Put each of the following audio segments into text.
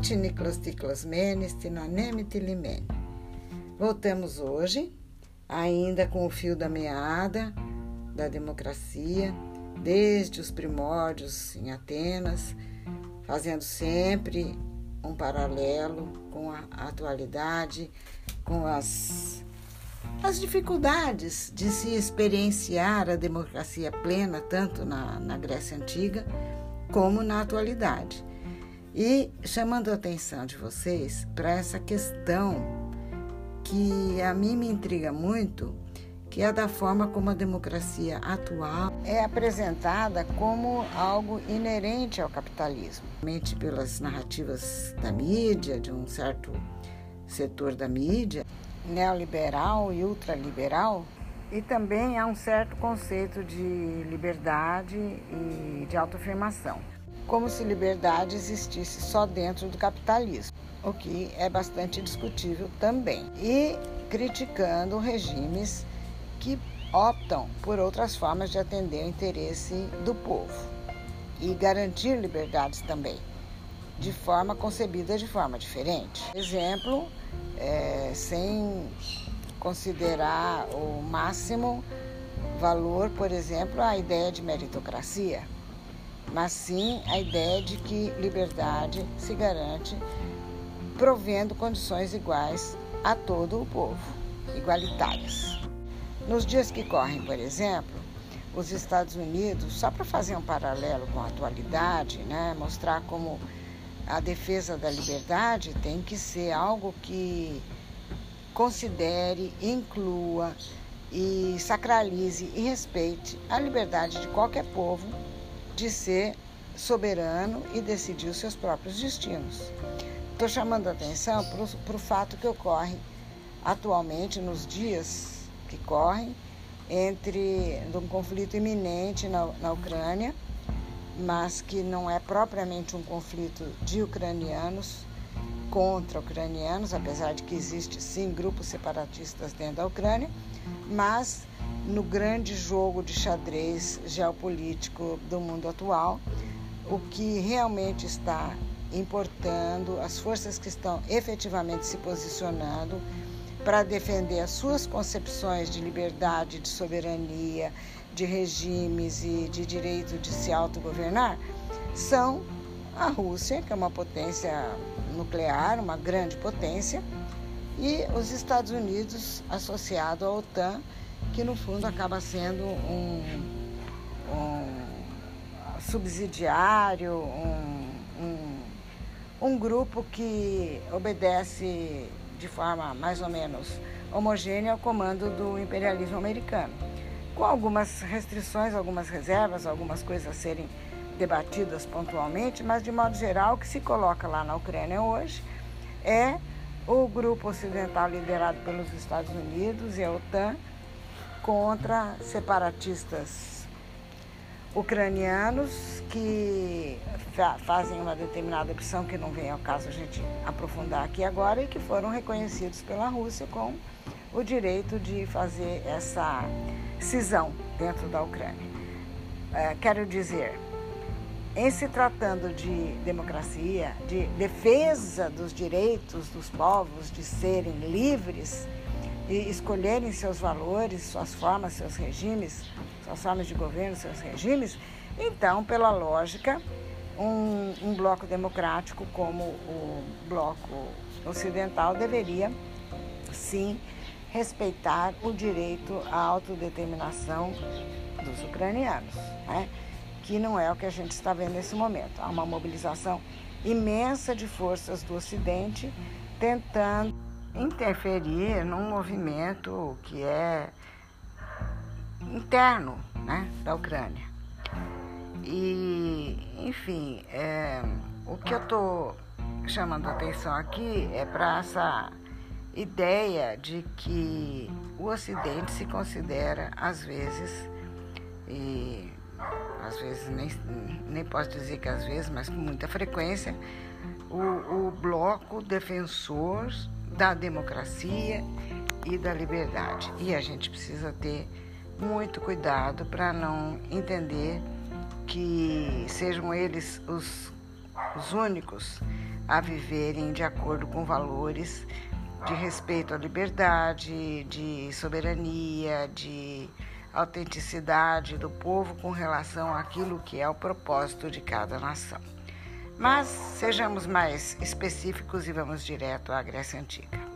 Artiniclas ticlas menes, tinanemite limene. Voltamos hoje, ainda com o fio da meada da democracia, desde os primórdios em Atenas, fazendo sempre um paralelo com a atualidade, com as, as dificuldades de se experienciar a democracia plena, tanto na, na Grécia Antiga como na atualidade. E chamando a atenção de vocês para essa questão que a mim me intriga muito, que é da forma como a democracia atual é apresentada como algo inerente ao capitalismo, somente pelas narrativas da mídia, de um certo setor da mídia, neoliberal e ultraliberal, e também há um certo conceito de liberdade e de autoafirmação como se liberdade existisse só dentro do capitalismo, o que é bastante discutível também. E criticando regimes que optam por outras formas de atender o interesse do povo e garantir liberdades também, de forma concebida de forma diferente. Exemplo, é, sem considerar o máximo valor, por exemplo, a ideia de meritocracia mas sim a ideia de que liberdade se garante provendo condições iguais a todo o povo, igualitárias. Nos dias que correm, por exemplo, os Estados Unidos, só para fazer um paralelo com a atualidade, né, mostrar como a defesa da liberdade tem que ser algo que considere, inclua e sacralize e respeite a liberdade de qualquer povo de ser soberano e decidir os seus próprios destinos. Estou chamando a atenção para o fato que ocorre atualmente, nos dias que correm, entre um conflito iminente na, na Ucrânia, mas que não é propriamente um conflito de ucranianos contra ucranianos, apesar de que existe sim grupos separatistas dentro da Ucrânia, mas no grande jogo de xadrez geopolítico do mundo atual, o que realmente está importando, as forças que estão efetivamente se posicionando para defender as suas concepções de liberdade, de soberania, de regimes e de direito de se autogovernar, são a Rússia, que é uma potência nuclear, uma grande potência, e os Estados Unidos associado à OTAN, que no fundo acaba sendo um, um subsidiário, um, um, um grupo que obedece de forma mais ou menos homogênea ao comando do imperialismo americano, com algumas restrições, algumas reservas, algumas coisas a serem debatidas pontualmente, mas de modo geral o que se coloca lá na Ucrânia hoje é o grupo ocidental liderado pelos Estados Unidos e a OTAN contra separatistas ucranianos que fazem uma determinada opção que não vem ao caso a gente aprofundar aqui agora e que foram reconhecidos pela Rússia com o direito de fazer essa cisão dentro da Ucrânia. É, quero dizer, em se tratando de democracia, de defesa dos direitos dos povos de serem livres, e escolherem seus valores, suas formas, seus regimes, suas formas de governo, seus regimes, então, pela lógica, um, um bloco democrático como o bloco ocidental deveria, sim, respeitar o direito à autodeterminação dos ucranianos, né? que não é o que a gente está vendo nesse momento. Há uma mobilização imensa de forças do Ocidente tentando interferir num movimento que é interno né, da Ucrânia. E, enfim, é, o que eu estou chamando atenção aqui é para essa ideia de que o Ocidente se considera, às vezes, e às vezes nem, nem posso dizer que às vezes, mas com muita frequência, o, o bloco defensor da democracia e da liberdade. E a gente precisa ter muito cuidado para não entender que sejam eles os os únicos a viverem de acordo com valores de respeito à liberdade, de soberania, de autenticidade do povo com relação àquilo que é o propósito de cada nação. Mas sejamos mais específicos e vamos direto à Grécia Antiga.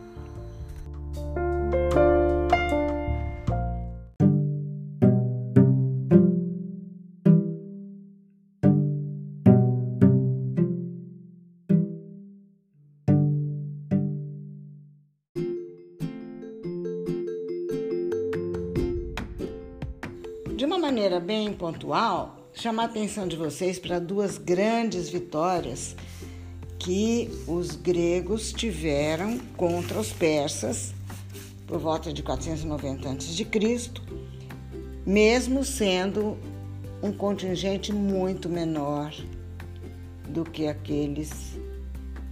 maneira bem pontual, chamar a atenção de vocês para duas grandes vitórias que os gregos tiveram contra os persas por volta de 490 a.C., mesmo sendo um contingente muito menor do que aqueles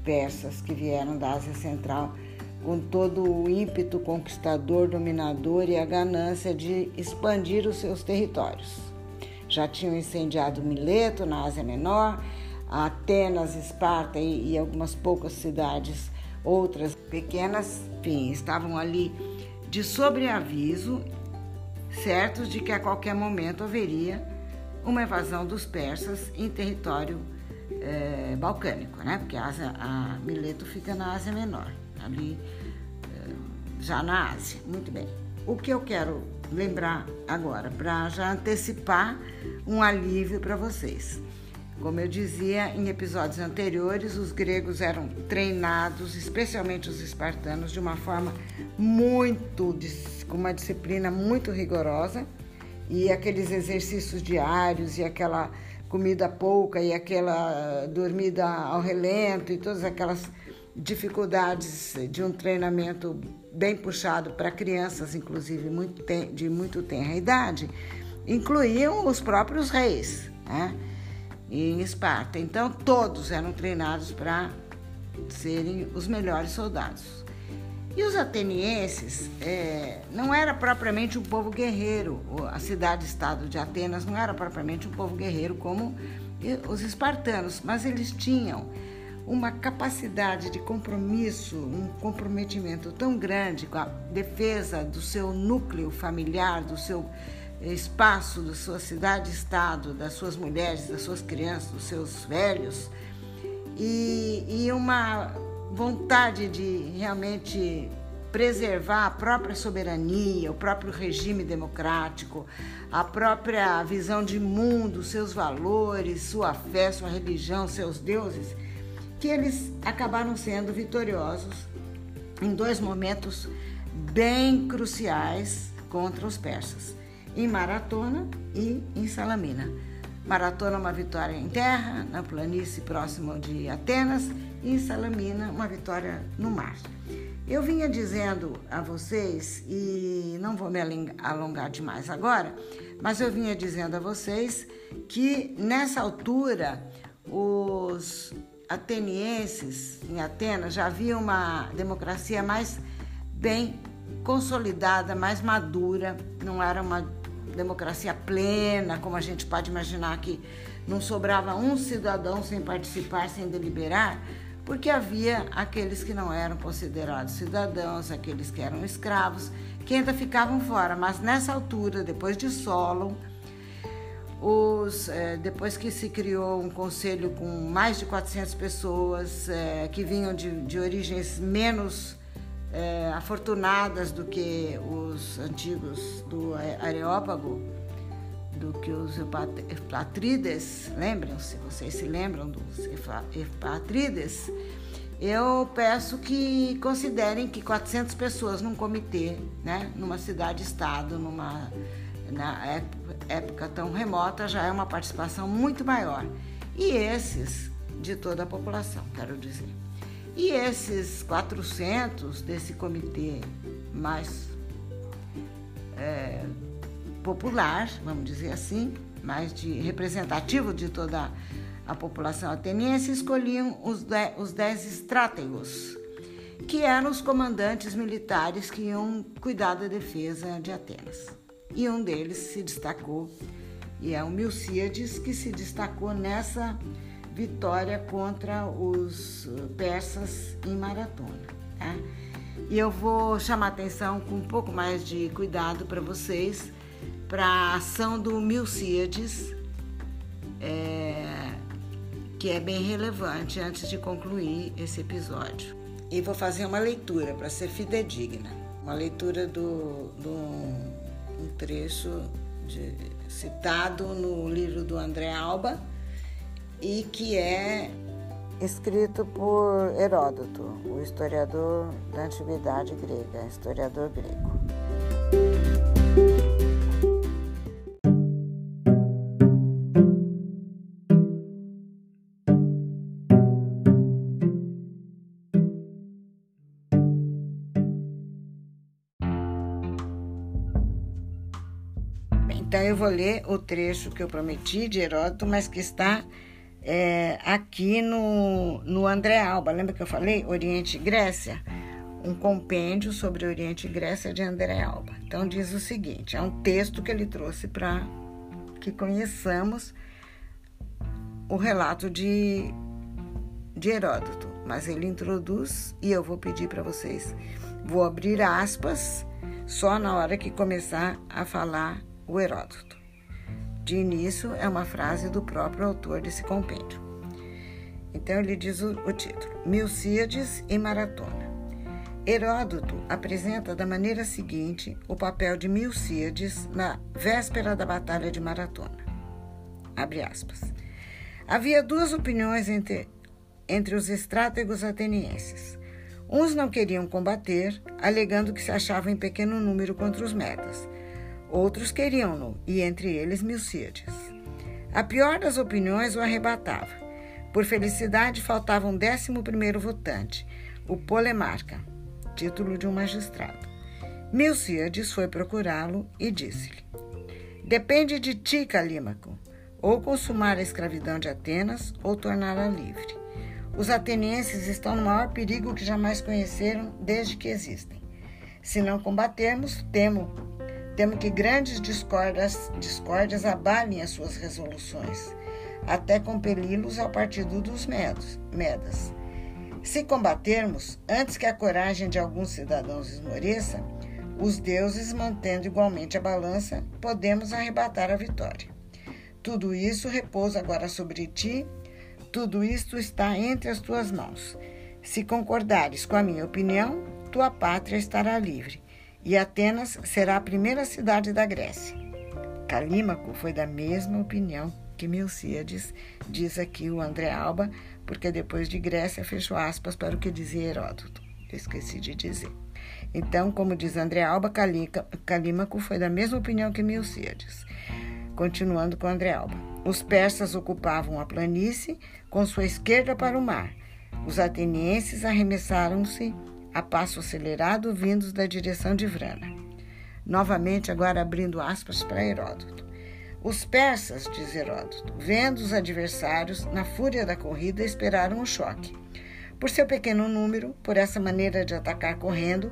persas que vieram da Ásia Central com todo o ímpeto conquistador, dominador e a ganância de expandir os seus territórios. Já tinham incendiado Mileto, na Ásia Menor, Atenas, Esparta e, e algumas poucas cidades, outras pequenas, enfim, estavam ali de sobreaviso, certos de que a qualquer momento haveria uma evasão dos persas em território é, balcânico, né? Porque a, Ásia, a Mileto fica na Ásia Menor ali eh, já na Ásia. Muito bem. O que eu quero lembrar agora, para já antecipar um alívio para vocês. Como eu dizia em episódios anteriores, os gregos eram treinados, especialmente os espartanos, de uma forma muito, com uma disciplina muito rigorosa, e aqueles exercícios diários e aquela comida pouca e aquela dormida ao relento e todas aquelas dificuldades de um treinamento bem puxado para crianças, inclusive muito de muito tenra idade, incluíam os próprios reis, né? em Esparta. Então, todos eram treinados para serem os melhores soldados. E os atenienses é, não era propriamente um povo guerreiro, a cidade-estado de Atenas não era propriamente um povo guerreiro como os espartanos, mas eles tinham uma capacidade de compromisso, um comprometimento tão grande com a defesa do seu núcleo familiar, do seu espaço, da sua cidade-estado, das suas mulheres, das suas crianças, dos seus velhos, e, e uma vontade de realmente preservar a própria soberania, o próprio regime democrático, a própria visão de mundo, seus valores, sua fé, sua religião, seus deuses que eles acabaram sendo vitoriosos em dois momentos bem cruciais contra os persas, em Maratona e em Salamina. Maratona, uma vitória em terra, na planície próxima de Atenas, e em Salamina, uma vitória no mar. Eu vinha dizendo a vocês, e não vou me alongar demais agora, mas eu vinha dizendo a vocês que nessa altura os atenienses em Atenas já havia uma democracia mais bem consolidada, mais madura, não era uma democracia plena, como a gente pode imaginar que não sobrava um cidadão sem participar, sem deliberar, porque havia aqueles que não eram considerados cidadãos, aqueles que eram escravos, que ainda ficavam fora. Mas nessa altura, depois de Solon, os, é, depois que se criou um conselho com mais de 400 pessoas é, que vinham de, de origens menos é, afortunadas do que os antigos do Areópago, do que os Epatrides, lembram-se, vocês se lembram dos Epatrides? Eu peço que considerem que 400 pessoas num comitê, né, numa cidade-estado, numa na época tão remota, já é uma participação muito maior. E esses, de toda a população, quero dizer. E esses 400 desse comitê mais é, popular, vamos dizer assim, mais de, representativo de toda a população ateniense, escolhiam os, de, os dez estrátegos, que eram os comandantes militares que iam cuidar da defesa de Atenas e um deles se destacou, e é o Milcíades que se destacou nessa vitória contra os persas em maratona. Tá? E eu vou chamar atenção com um pouco mais de cuidado para vocês para a ação do Milcíades, é, que é bem relevante antes de concluir esse episódio. E vou fazer uma leitura para ser fidedigna, uma leitura do, do um trecho de, citado no livro do André Alba e que é escrito por Heródoto, o historiador da antiguidade grega, historiador grego. Vou ler o trecho que eu prometi de Heródoto, mas que está é, aqui no, no André Alba. Lembra que eu falei? Oriente e Grécia? Um compêndio sobre Oriente e Grécia de André Alba. Então diz o seguinte: é um texto que ele trouxe para que conheçamos o relato de, de Heródoto. Mas ele introduz e eu vou pedir para vocês. Vou abrir aspas só na hora que começar a falar o Heródoto. De início, é uma frase do próprio autor desse compêndio. Então, ele diz o, o título: Milcíades e Maratona. Heródoto apresenta da maneira seguinte o papel de Milcíades na véspera da Batalha de Maratona. Abre aspas. Havia duas opiniões entre, entre os estrátegos atenienses. Uns não queriam combater, alegando que se achavam em pequeno número contra os medas Outros queriam-no, e entre eles Milcíades. A pior das opiniões o arrebatava. Por felicidade, faltava um décimo primeiro votante, o Polemarca, título de um magistrado. Milcíades foi procurá-lo e disse-lhe: Depende de ti, Calímaco, ou consumar a escravidão de Atenas ou torná-la livre. Os atenienses estão no maior perigo que jamais conheceram desde que existem. Se não combatermos, temo Temo que grandes discórdias, discórdias abalem as suas resoluções, até compeli-los ao partido dos medos, Medas. Se combatermos, antes que a coragem de alguns cidadãos esmoreça, os deuses mantendo igualmente a balança, podemos arrebatar a vitória. Tudo isso repousa agora sobre ti, tudo isto está entre as tuas mãos. Se concordares com a minha opinião, tua pátria estará livre e Atenas será a primeira cidade da Grécia. Calímaco foi da mesma opinião que Milcíades, diz aqui o André Alba, porque depois de Grécia fechou aspas para o que dizia Heródoto. Eu esqueci de dizer. Então, como diz André Alba, Calímaco foi da mesma opinião que Milcíades. Continuando com André Alba. Os persas ocupavam a planície com sua esquerda para o mar. Os atenienses arremessaram-se a passo acelerado vindos da direção de Vrana. Novamente, agora abrindo aspas para Heródoto. Os persas, diz Heródoto, vendo os adversários, na fúria da corrida, esperaram o choque. Por seu pequeno número, por essa maneira de atacar correndo,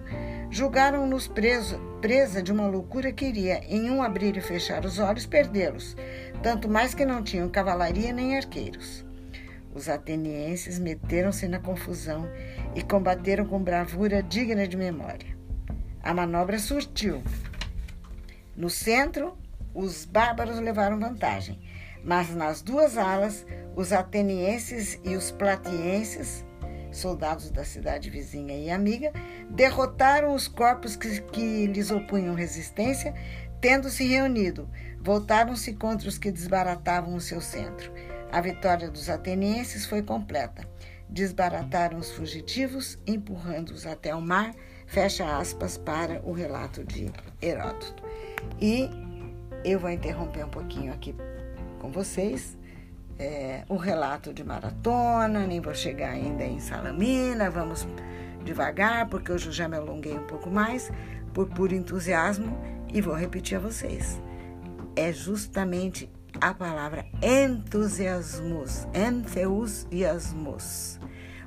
julgaram-nos presa de uma loucura que iria, em um abrir e fechar os olhos, perdê-los, tanto mais que não tinham cavalaria nem arqueiros. Os atenienses meteram-se na confusão e combateram com bravura digna de memória. A manobra surtiu. No centro, os bárbaros levaram vantagem, mas nas duas alas, os atenienses e os platienses, soldados da cidade vizinha e amiga, derrotaram os corpos que, que lhes opunham resistência, tendo se reunido, voltaram-se contra os que desbaratavam o seu centro. A vitória dos atenienses foi completa. Desbarataram os fugitivos, empurrando-os até o mar. Fecha aspas para o relato de Heródoto. E eu vou interromper um pouquinho aqui com vocês é, o relato de maratona, nem vou chegar ainda em Salamina, vamos devagar, porque hoje eu já me alonguei um pouco mais, por puro entusiasmo, e vou repetir a vocês. É justamente a palavra entusiasmos, entusiasmos.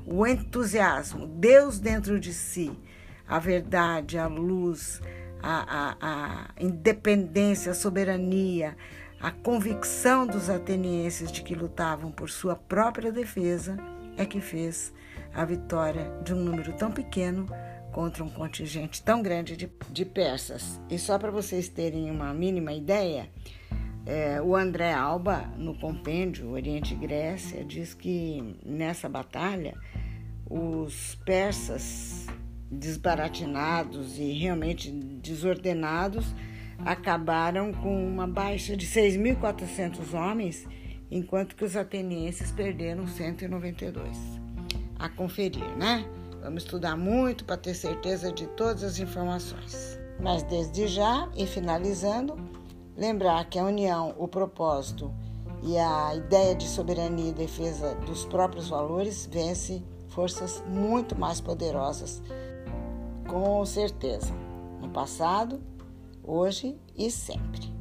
O entusiasmo, Deus dentro de si, a verdade, a luz, a, a, a independência, a soberania, a convicção dos atenienses de que lutavam por sua própria defesa é que fez a vitória de um número tão pequeno contra um contingente tão grande de, de persas. E só para vocês terem uma mínima ideia, é, o André Alba, no compêndio Oriente e Grécia, diz que nessa batalha os persas desbaratinados e realmente desordenados acabaram com uma baixa de 6.400 homens, enquanto que os atenienses perderam 192. A conferir, né? Vamos estudar muito para ter certeza de todas as informações. Mas desde já, e finalizando, lembrar que a união, o propósito e a ideia de soberania e defesa dos próprios valores vence forças muito mais poderosas, com certeza, no passado, hoje e sempre.